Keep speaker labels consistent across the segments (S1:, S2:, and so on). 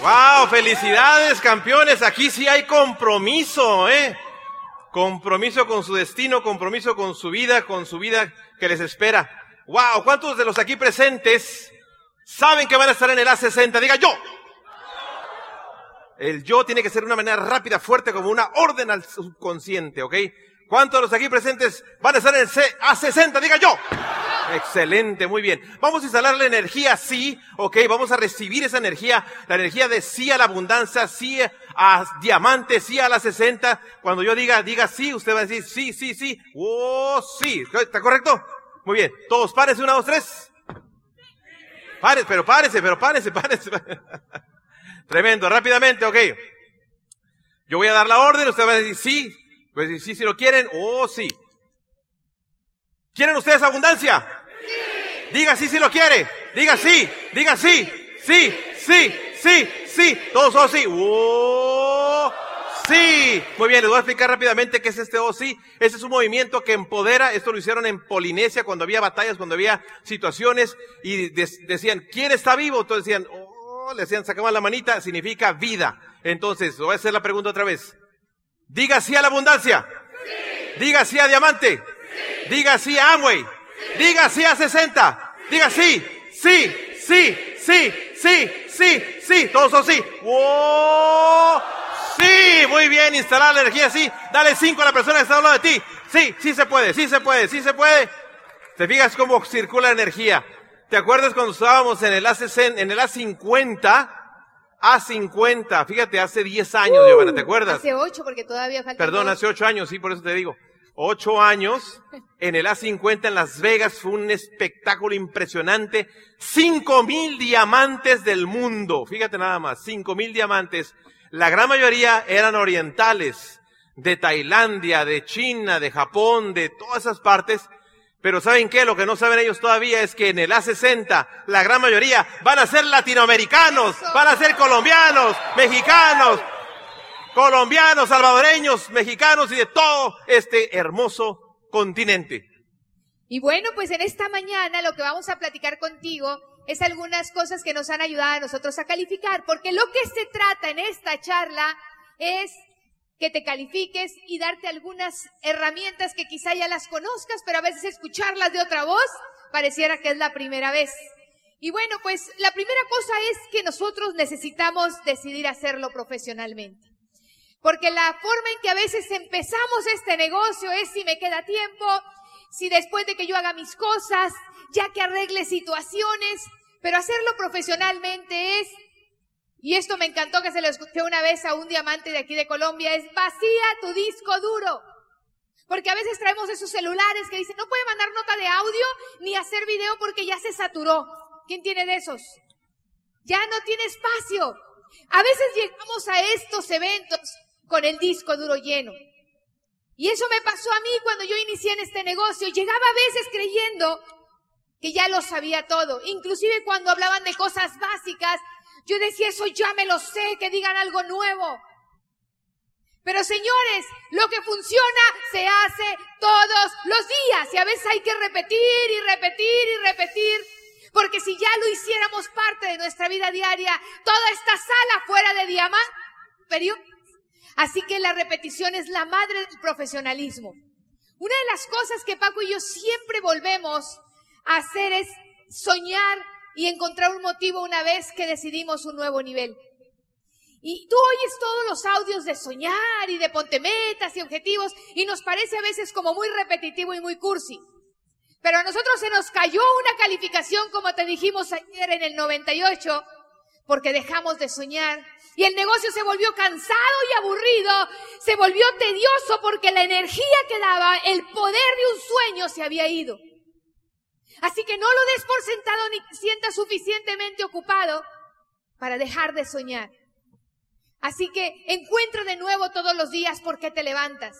S1: ¡Wow! ¡Felicidades, campeones! Aquí sí hay compromiso, ¿eh? Compromiso con su destino, compromiso con su vida, con su vida que les espera. ¡Wow! ¿Cuántos de los aquí presentes saben que van a estar en el A60? Diga yo. El yo tiene que ser de una manera rápida, fuerte, como una orden al subconsciente, ¿ok? ¿Cuántos de los aquí presentes van a estar en el A60? Diga yo. Excelente, muy bien. Vamos a instalar la energía sí, ok, vamos a recibir esa energía, la energía de sí a la abundancia, sí a diamante, sí a la 60. Cuando yo diga, diga sí, usted va a decir sí, sí, sí, oh, sí. ¿Está correcto? Muy bien. Todos párese, una, dos, tres. Párese, pero párese, pero párese, párese. Tremendo, rápidamente, ok. Yo voy a dar la orden, usted va a decir sí, pues sí, si lo quieren, oh sí. ¿Quieren ustedes abundancia? Diga sí si lo quiere. Diga sí, diga sí, sí, sí, sí, sí. Todos oh sí. Oh, sí. Muy bien, les voy a explicar rápidamente qué es este oh sí. Este es un movimiento que empodera. Esto lo hicieron en Polinesia cuando había batallas, cuando había situaciones y decían, ¿quién está vivo? Entonces decían, oh, le decían, sacaban la manita, significa vida. Entonces, voy a hacer la pregunta otra vez. Diga sí a la abundancia. Sí. Diga sí a diamante. Sí. Diga sí a Amway. Diga sí a 60. Diga sí, sí, sí, sí, sí, sí, sí. Todos son sí. ¡Wow! Sí, muy bien, instalar la energía sí. Dale cinco a la persona que está hablando de ti. Sí, sí se puede, sí se puede, sí se puede. ¿Te fijas cómo circula la energía? ¿Te acuerdas cuando estábamos en el A60, en el A50? A50, fíjate, hace 10 años, Giovanna, ¿te acuerdas?
S2: Hace 8 porque todavía falta.
S1: Perdón, hace 8 años, sí, por eso te digo. 8 años en el A50 en Las Vegas fue un espectáculo impresionante. 5 mil diamantes del mundo, fíjate nada más, 5 mil diamantes. La gran mayoría eran orientales, de Tailandia, de China, de Japón, de todas esas partes. Pero ¿saben qué? Lo que no saben ellos todavía es que en el A60 la gran mayoría van a ser latinoamericanos, van a ser colombianos, mexicanos, colombianos, salvadoreños, mexicanos y de todo este hermoso continente.
S2: Y bueno, pues en esta mañana lo que vamos a platicar contigo es algunas cosas que nos han ayudado a nosotros a calificar, porque lo que se trata en esta charla es que te califiques y darte algunas herramientas que quizá ya las conozcas, pero a veces escucharlas de otra voz pareciera que es la primera vez. Y bueno, pues la primera cosa es que nosotros necesitamos decidir hacerlo profesionalmente. Porque la forma en que a veces empezamos este negocio es si me queda tiempo, si después de que yo haga mis cosas, ya que arregle situaciones, pero hacerlo profesionalmente es y esto me encantó que se lo escuché una vez a un diamante de aquí de Colombia, es vacía tu disco duro. Porque a veces traemos esos celulares que dicen, no puede mandar nota de audio ni hacer video porque ya se saturó. ¿Quién tiene de esos? Ya no tiene espacio. A veces llegamos a estos eventos con el disco duro lleno. Y eso me pasó a mí cuando yo inicié en este negocio. Llegaba a veces creyendo que ya lo sabía todo. Inclusive cuando hablaban de cosas básicas, yo decía, eso ya me lo sé, que digan algo nuevo. Pero señores, lo que funciona se hace todos los días y a veces hay que repetir y repetir y repetir. Porque si ya lo hiciéramos parte de nuestra vida diaria, toda esta sala fuera de diamante, Así que la repetición es la madre del profesionalismo. Una de las cosas que Paco y yo siempre volvemos a hacer es soñar y encontrar un motivo una vez que decidimos un nuevo nivel. Y tú oyes todos los audios de soñar y de ponte metas y objetivos y nos parece a veces como muy repetitivo y muy cursi. Pero a nosotros se nos cayó una calificación, como te dijimos ayer en el 98, porque dejamos de soñar. Y el negocio se volvió cansado y aburrido, se volvió tedioso porque la energía que daba, el poder de un sueño se había ido. Así que no lo des por sentado ni sientas suficientemente ocupado para dejar de soñar. Así que encuentra de nuevo todos los días por qué te levantas.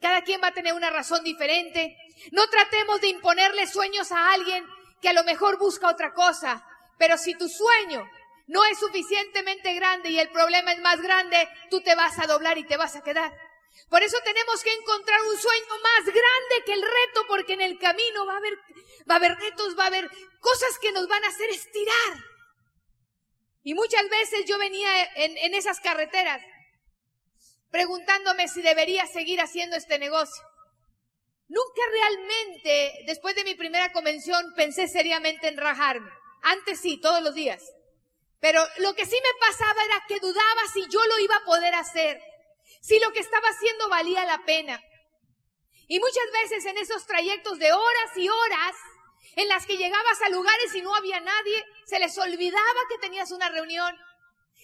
S2: Cada quien va a tener una razón diferente. No tratemos de imponerle sueños a alguien que a lo mejor busca otra cosa. Pero si tu sueño no es suficientemente grande y el problema es más grande, tú te vas a doblar y te vas a quedar. Por eso tenemos que encontrar un sueño más grande que el reto, porque en el camino va a haber, va a haber retos, va a haber cosas que nos van a hacer estirar. Y muchas veces yo venía en, en esas carreteras preguntándome si debería seguir haciendo este negocio. Nunca realmente, después de mi primera convención, pensé seriamente en rajarme. Antes sí, todos los días. Pero lo que sí me pasaba era que dudaba si yo lo iba a poder hacer, si lo que estaba haciendo valía la pena. Y muchas veces en esos trayectos de horas y horas, en las que llegabas a lugares y no había nadie, se les olvidaba que tenías una reunión.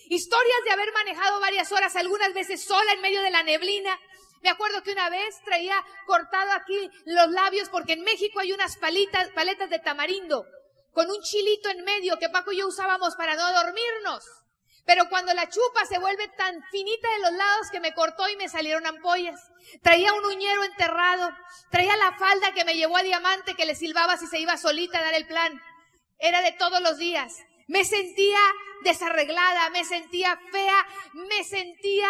S2: Historias de haber manejado varias horas, algunas veces sola en medio de la neblina. Me acuerdo que una vez traía cortado aquí los labios porque en México hay unas palitas, paletas de tamarindo con un chilito en medio que Paco y yo usábamos para no dormirnos. Pero cuando la chupa se vuelve tan finita de los lados que me cortó y me salieron ampollas. Traía un uñero enterrado. Traía la falda que me llevó a Diamante que le silbaba si se iba solita a dar el plan. Era de todos los días. Me sentía desarreglada, me sentía fea, me sentía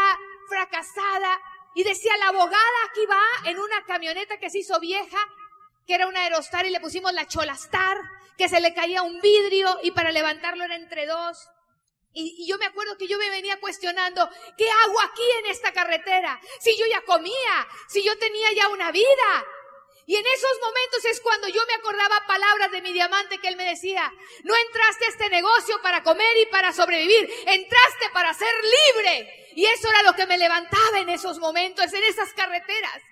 S2: fracasada. Y decía, la abogada aquí va en una camioneta que se hizo vieja, que era una Aerostar y le pusimos la Cholastar que se le caía un vidrio y para levantarlo era entre dos. Y, yo me acuerdo que yo me venía cuestionando, ¿qué hago aquí en esta carretera? Si yo ya comía, si yo tenía ya una vida. Y en esos momentos es cuando yo me acordaba palabras de mi diamante que él me decía, no entraste a este negocio para comer y para sobrevivir, entraste para ser libre. Y eso era lo que me levantaba en esos momentos, en esas carreteras.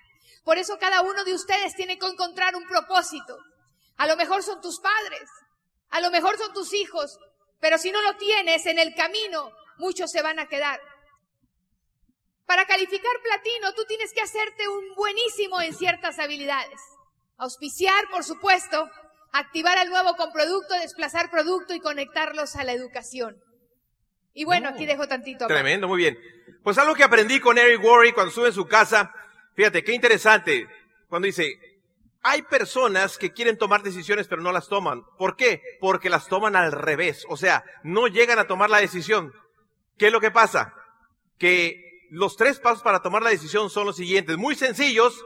S2: Por eso cada uno de ustedes tiene que encontrar un propósito. A lo mejor son tus padres, a lo mejor son tus hijos, pero si no lo tienes en el camino, muchos se van a quedar. Para calificar platino, tú tienes que hacerte un buenísimo en ciertas habilidades. Auspiciar, por supuesto, activar al nuevo con producto, desplazar producto y conectarlos a la educación. Y bueno, aquí dejo tantito.
S1: Tremendo, muy bien. Pues algo que aprendí con Eric Worry cuando estuve en su casa, fíjate, qué interesante, cuando dice, hay personas que quieren tomar decisiones pero no las toman. ¿Por qué? Porque las toman al revés. O sea, no llegan a tomar la decisión. ¿Qué es lo que pasa? Que los tres pasos para tomar la decisión son los siguientes. Muy sencillos.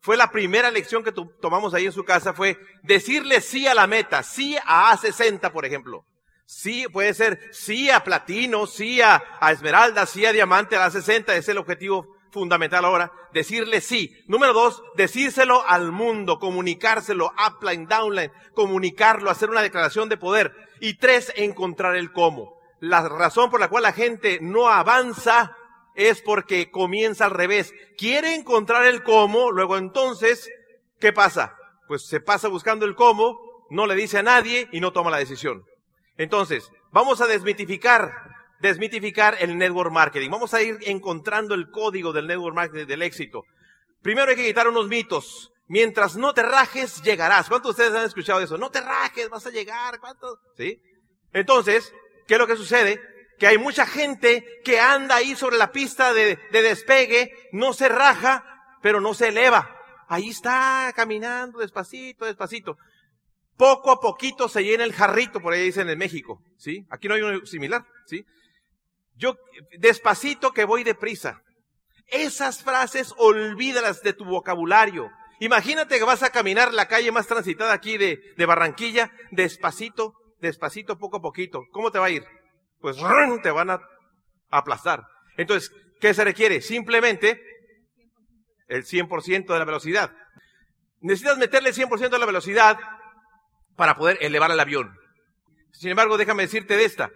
S1: Fue la primera lección que tomamos ahí en su casa. Fue decirle sí a la meta. Sí a A60, por ejemplo. Sí, puede ser sí a platino, sí a, a esmeralda, sí a diamante, a A60. Es el objetivo fundamental ahora, decirle sí. Número dos, decírselo al mundo, comunicárselo, upline, downline, comunicarlo, hacer una declaración de poder. Y tres, encontrar el cómo. La razón por la cual la gente no avanza es porque comienza al revés. Quiere encontrar el cómo, luego entonces, ¿qué pasa? Pues se pasa buscando el cómo, no le dice a nadie y no toma la decisión. Entonces, vamos a desmitificar desmitificar el network marketing. Vamos a ir encontrando el código del network marketing del éxito. Primero hay que quitar unos mitos. Mientras no te rajes, llegarás. ¿Cuántos de ustedes han escuchado eso? No te rajes, vas a llegar. ¿Cuántos? ¿Sí? Entonces, ¿qué es lo que sucede? Que hay mucha gente que anda ahí sobre la pista de, de despegue, no se raja, pero no se eleva. Ahí está caminando despacito, despacito. Poco a poquito se llena el jarrito, por ahí dicen en México, ¿sí? Aquí no hay uno similar, ¿sí? Yo, despacito que voy deprisa. Esas frases olvídalas de tu vocabulario. Imagínate que vas a caminar la calle más transitada aquí de, Barranquilla, despacito, despacito, poco a poquito. ¿Cómo te va a ir? Pues te van a aplastar. Entonces, ¿qué se requiere? Simplemente el 100% de la velocidad. Necesitas meterle el 100% de la velocidad para poder elevar el avión. Sin embargo, déjame decirte de esta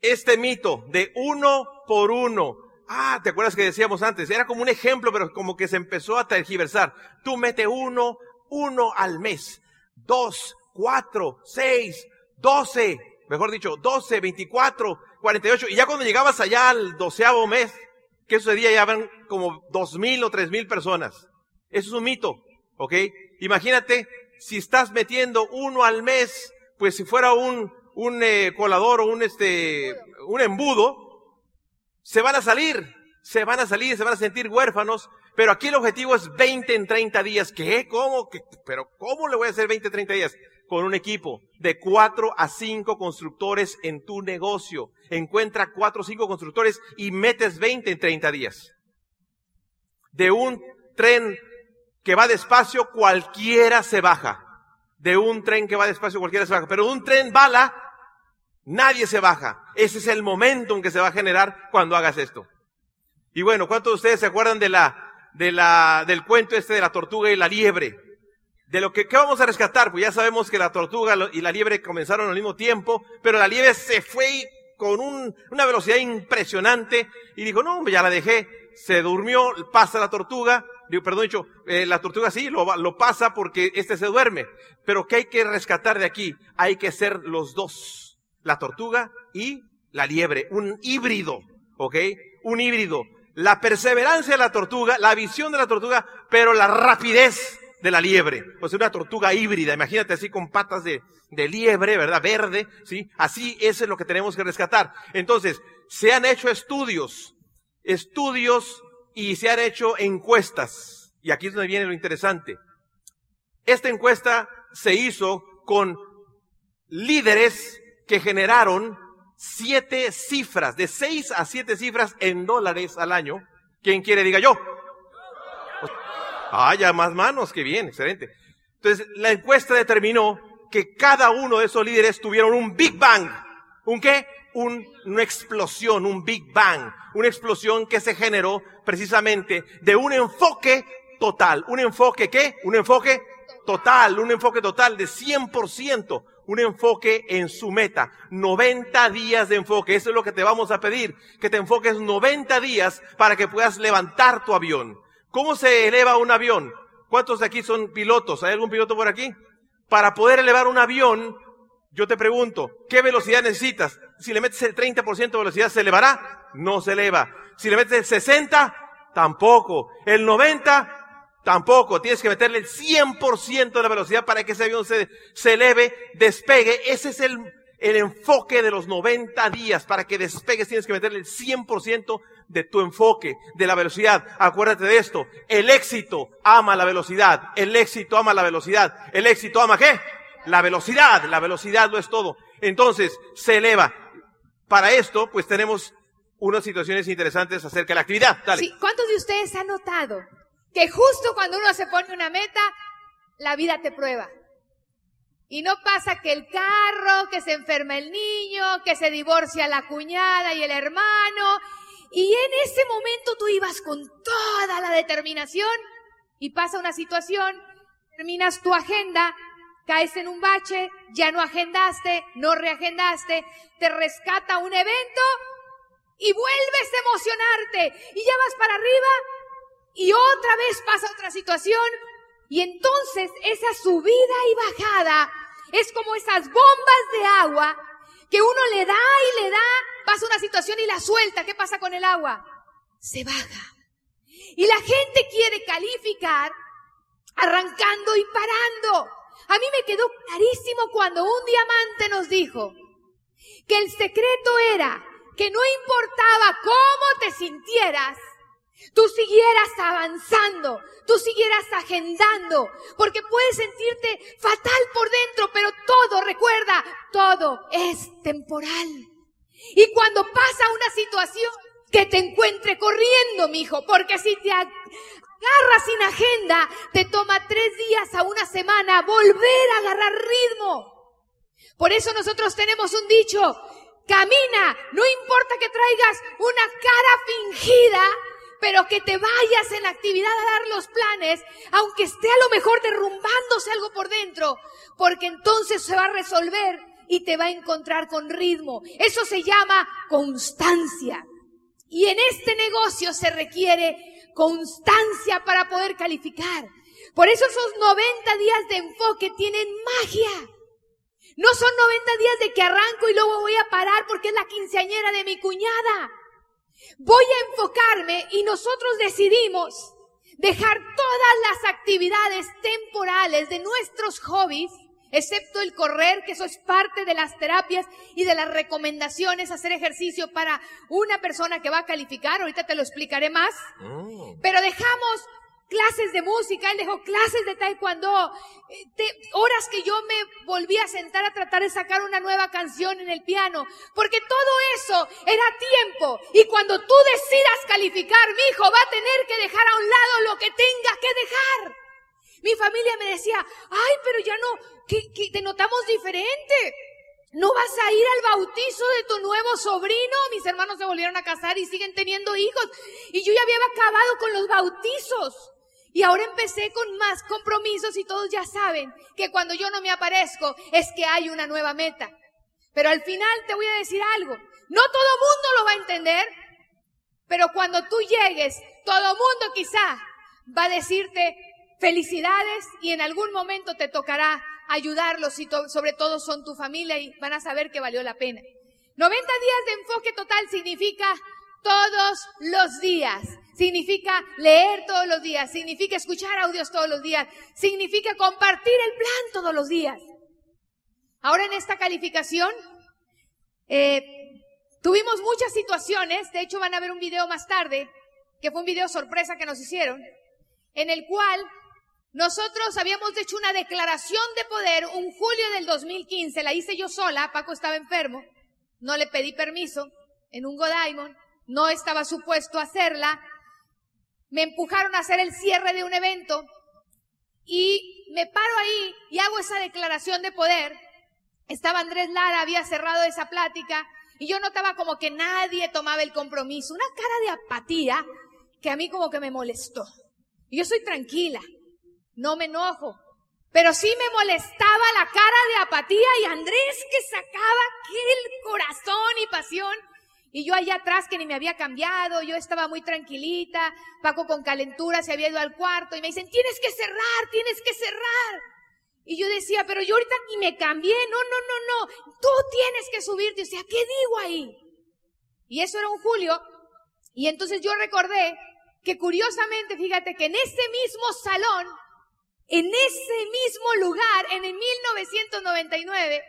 S1: este mito de uno por uno. Ah, ¿te acuerdas que decíamos antes? Era como un ejemplo, pero como que se empezó a tergiversar. Tú mete uno, uno al mes. Dos, cuatro, seis, doce, mejor dicho, doce, veinticuatro, cuarenta y ocho. Y ya cuando llegabas allá al doceavo mes, ¿qué sucedía? Ya eran como dos mil o tres mil personas. Eso es un mito, ¿ok? Imagínate si estás metiendo uno al mes, pues si fuera un, un eh, colador o un, este, un embudo, se van a salir, se van a salir, se van a sentir huérfanos, pero aquí el objetivo es 20 en 30 días. ¿Qué? ¿Cómo? ¿Qué? ¿Pero cómo le voy a hacer 20 en 30 días? Con un equipo de 4 a 5 constructores en tu negocio. Encuentra 4 o 5 constructores y metes 20 en 30 días. De un tren que va despacio, cualquiera se baja. De un tren que va despacio, cualquiera se baja. Pero un tren bala, Nadie se baja. Ese es el momento en que se va a generar cuando hagas esto. Y bueno, ¿cuántos de ustedes se acuerdan de la, de la, del cuento este de la tortuga y la liebre? De lo que, ¿qué vamos a rescatar? Pues ya sabemos que la tortuga y la liebre comenzaron al mismo tiempo, pero la liebre se fue con un, una velocidad impresionante y dijo, no, ya la dejé, se durmió, pasa la tortuga, digo, perdón, dicho, eh, la tortuga sí, lo, lo pasa porque este se duerme. Pero ¿qué hay que rescatar de aquí? Hay que ser los dos, la tortuga y la liebre, un híbrido, ¿ok? Un híbrido. La perseverancia de la tortuga, la visión de la tortuga, pero la rapidez de la liebre. Sea, una tortuga híbrida, imagínate así con patas de, de liebre, ¿verdad? Verde, ¿sí? Así es lo que tenemos que rescatar. Entonces, se han hecho estudios, estudios y se han hecho encuestas. Y aquí es donde viene lo interesante. Esta encuesta se hizo con líderes que generaron siete cifras, de seis a siete cifras en dólares al año. ¿Quién quiere? Diga yo. Ah, ya más manos, que bien, excelente. Entonces, la encuesta determinó que cada uno de esos líderes tuvieron un Big Bang. ¿Un qué? una explosión, un Big Bang. Una explosión que se generó precisamente de un enfoque total. ¿Un enfoque qué? Un enfoque total, un enfoque total de 100%. Un enfoque en su meta. 90 días de enfoque. Eso es lo que te vamos a pedir. Que te enfoques 90 días para que puedas levantar tu avión. ¿Cómo se eleva un avión? ¿Cuántos de aquí son pilotos? ¿Hay algún piloto por aquí? Para poder elevar un avión, yo te pregunto, ¿qué velocidad necesitas? Si le metes el 30% de velocidad, ¿se elevará? No se eleva. Si le metes el 60%, tampoco. El 90%, tampoco. Tienes que meterle el 100% de la velocidad para que ese avión se, se eleve, despegue. Ese es el, el enfoque de los 90 días. Para que despegues tienes que meterle el 100% de tu enfoque, de la velocidad. Acuérdate de esto. El éxito ama la velocidad. El éxito ama la velocidad. El éxito ama qué? La velocidad. La velocidad no es todo. Entonces, se eleva. Para esto, pues tenemos unas situaciones interesantes acerca de la actividad.
S2: Sí, ¿cuántos de ustedes han notado que justo cuando uno se pone una meta, la vida te prueba? Y no pasa que el carro, que se enferma el niño, que se divorcia la cuñada y el hermano, y en ese momento tú ibas con toda la determinación y pasa una situación, terminas tu agenda, caes en un bache, ya no agendaste, no reagendaste, te rescata un evento y vuelves a emocionarte y ya vas para arriba y otra vez pasa otra situación y entonces esa subida y bajada es como esas bombas de agua que uno le da y le da pasa una situación y la suelta. ¿Qué pasa con el agua? Se baja. Y la gente quiere calificar arrancando y parando. A mí me quedó clarísimo cuando un diamante nos dijo que el secreto era que no importaba cómo te sintieras, tú siguieras avanzando, tú siguieras agendando, porque puedes sentirte fatal por dentro, pero todo, recuerda, todo es temporal. Y cuando pasa una situación, que te encuentre corriendo, mijo, porque si te agarras sin agenda, te toma tres días a una semana volver a agarrar ritmo. Por eso nosotros tenemos un dicho, camina, no importa que traigas una cara fingida, pero que te vayas en la actividad a dar los planes, aunque esté a lo mejor derrumbándose algo por dentro, porque entonces se va a resolver y te va a encontrar con ritmo. Eso se llama constancia. Y en este negocio se requiere constancia para poder calificar. Por eso esos 90 días de enfoque tienen magia. No son 90 días de que arranco y luego voy a parar porque es la quinceañera de mi cuñada. Voy a enfocarme y nosotros decidimos dejar todas las actividades temporales de nuestros hobbies excepto el correr, que eso es parte de las terapias y de las recomendaciones, hacer ejercicio para una persona que va a calificar, ahorita te lo explicaré más, mm. pero dejamos clases de música, él dejó clases de taekwondo, eh, horas que yo me volví a sentar a tratar de sacar una nueva canción en el piano, porque todo eso era tiempo, y cuando tú decidas calificar, mi hijo va a tener que dejar a un lado lo que tenga que dejar. Mi familia me decía, ay, pero ya no, que, te notamos diferente. ¿No vas a ir al bautizo de tu nuevo sobrino? Mis hermanos se volvieron a casar y siguen teniendo hijos. Y yo ya había acabado con los bautizos. Y ahora empecé con más compromisos y todos ya saben que cuando yo no me aparezco es que hay una nueva meta. Pero al final te voy a decir algo. No todo mundo lo va a entender, pero cuando tú llegues, todo mundo quizá va a decirte felicidades y en algún momento te tocará ayudarlos y sobre todo son tu familia y van a saber que valió la pena. 90 días de enfoque total significa todos los días. Significa leer todos los días, significa escuchar audios todos los días, significa compartir el plan todos los días. Ahora en esta calificación, eh, tuvimos muchas situaciones, de hecho van a ver un video más tarde, que fue un video sorpresa que nos hicieron, en el cual nosotros habíamos hecho una declaración de poder un julio del 2015, la hice yo sola, Paco estaba enfermo, no le pedí permiso en un Godiamond, no estaba supuesto hacerla, me empujaron a hacer el cierre de un evento y me paro ahí y hago esa declaración de poder. Estaba Andrés Lara, había cerrado esa plática y yo notaba como que nadie tomaba el compromiso, una cara de apatía que a mí como que me molestó. Y yo soy tranquila, no me enojo, pero sí me molestaba la cara de apatía y Andrés que sacaba aquel corazón y pasión y yo allá atrás que ni me había cambiado, yo estaba muy tranquilita, Paco con calentura se había ido al cuarto y me dicen, tienes que cerrar, tienes que cerrar. Y yo decía, pero yo ahorita ni me cambié, no, no, no, no, tú tienes que subirte. O sea, ¿qué digo ahí? Y eso era un julio. Y entonces yo recordé que curiosamente, fíjate que en ese mismo salón, en ese mismo lugar, en el 1999,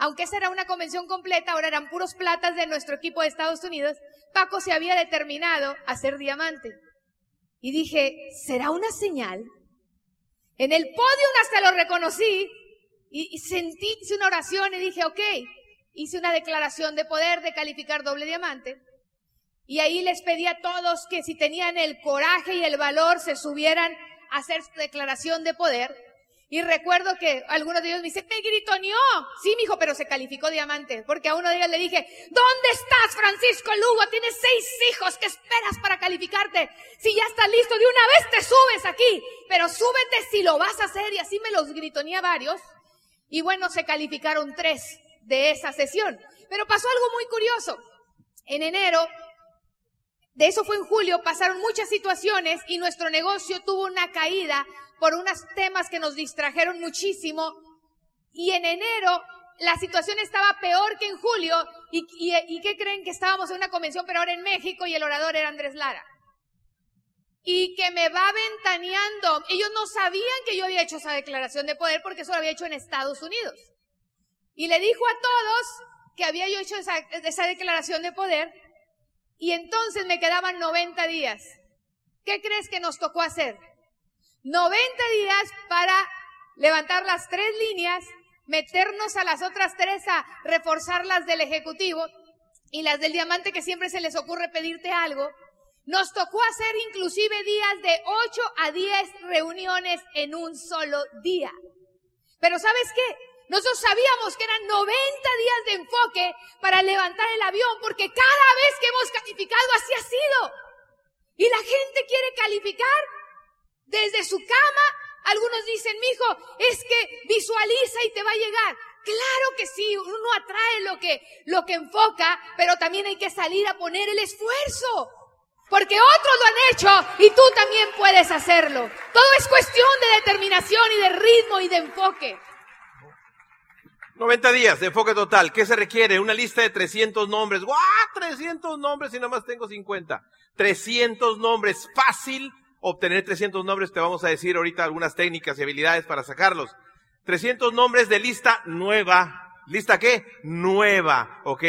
S2: aunque esa era una convención completa, ahora eran puros platas de nuestro equipo de Estados Unidos, Paco se había determinado a ser diamante. Y dije, ¿será una señal? En el podio hasta lo reconocí y, sentí, hice una oración y dije, ok, hice una declaración de poder de calificar doble diamante. Y ahí les pedí a todos que si tenían el coraje y el valor se subieran a hacer declaración de poder. Y recuerdo que algunos de ellos me dicen, me gritoneó. Sí, mijo, pero se calificó diamante. Porque a uno de ellos le dije, ¿dónde estás, Francisco Lugo? Tienes seis hijos. ¿Qué esperas para calificarte? Si ya estás listo, de una vez te subes aquí. Pero súbete si lo vas a hacer. Y así me los gritoneé varios. Y bueno, se calificaron tres de esa sesión. Pero pasó algo muy curioso. En enero, de eso fue en julio, pasaron muchas situaciones y nuestro negocio tuvo una caída por unos temas que nos distrajeron muchísimo. Y en enero la situación estaba peor que en julio. ¿Y, y, qué creen que estábamos en una convención, pero ahora en México y el orador era Andrés Lara? Y que me va ventaneando. Ellos no sabían que yo había hecho esa declaración de poder porque eso lo había hecho en Estados Unidos. Y le dijo a todos que había yo hecho esa, esa declaración de poder. Y entonces me quedaban 90 días. ¿Qué crees que nos tocó hacer? 90 días para levantar las tres líneas, meternos a las otras tres a reforzar las del Ejecutivo y las del Diamante que siempre se les ocurre pedirte algo. Nos tocó hacer inclusive días de 8 a 10 reuniones en un solo día. Pero ¿sabes qué? Nosotros sabíamos que eran 90 días de enfoque para levantar el avión porque cada vez que hemos calificado así ha sido. Y la gente quiere calificar desde su cama. Algunos dicen, mijo, es que visualiza y te va a llegar. Claro que sí, uno atrae lo que, lo que enfoca, pero también hay que salir a poner el esfuerzo. Porque otros lo han hecho y tú también puedes hacerlo. Todo es cuestión de determinación y de ritmo y de enfoque.
S1: 90 días de enfoque total. ¿Qué se requiere? Una lista de 300 nombres. ¡Guau! 300 nombres y nada más tengo 50. 300 nombres. Fácil obtener 300 nombres, te vamos a decir ahorita algunas técnicas y habilidades para sacarlos. 300 nombres de lista nueva. ¿Lista qué? Nueva, ¿ok?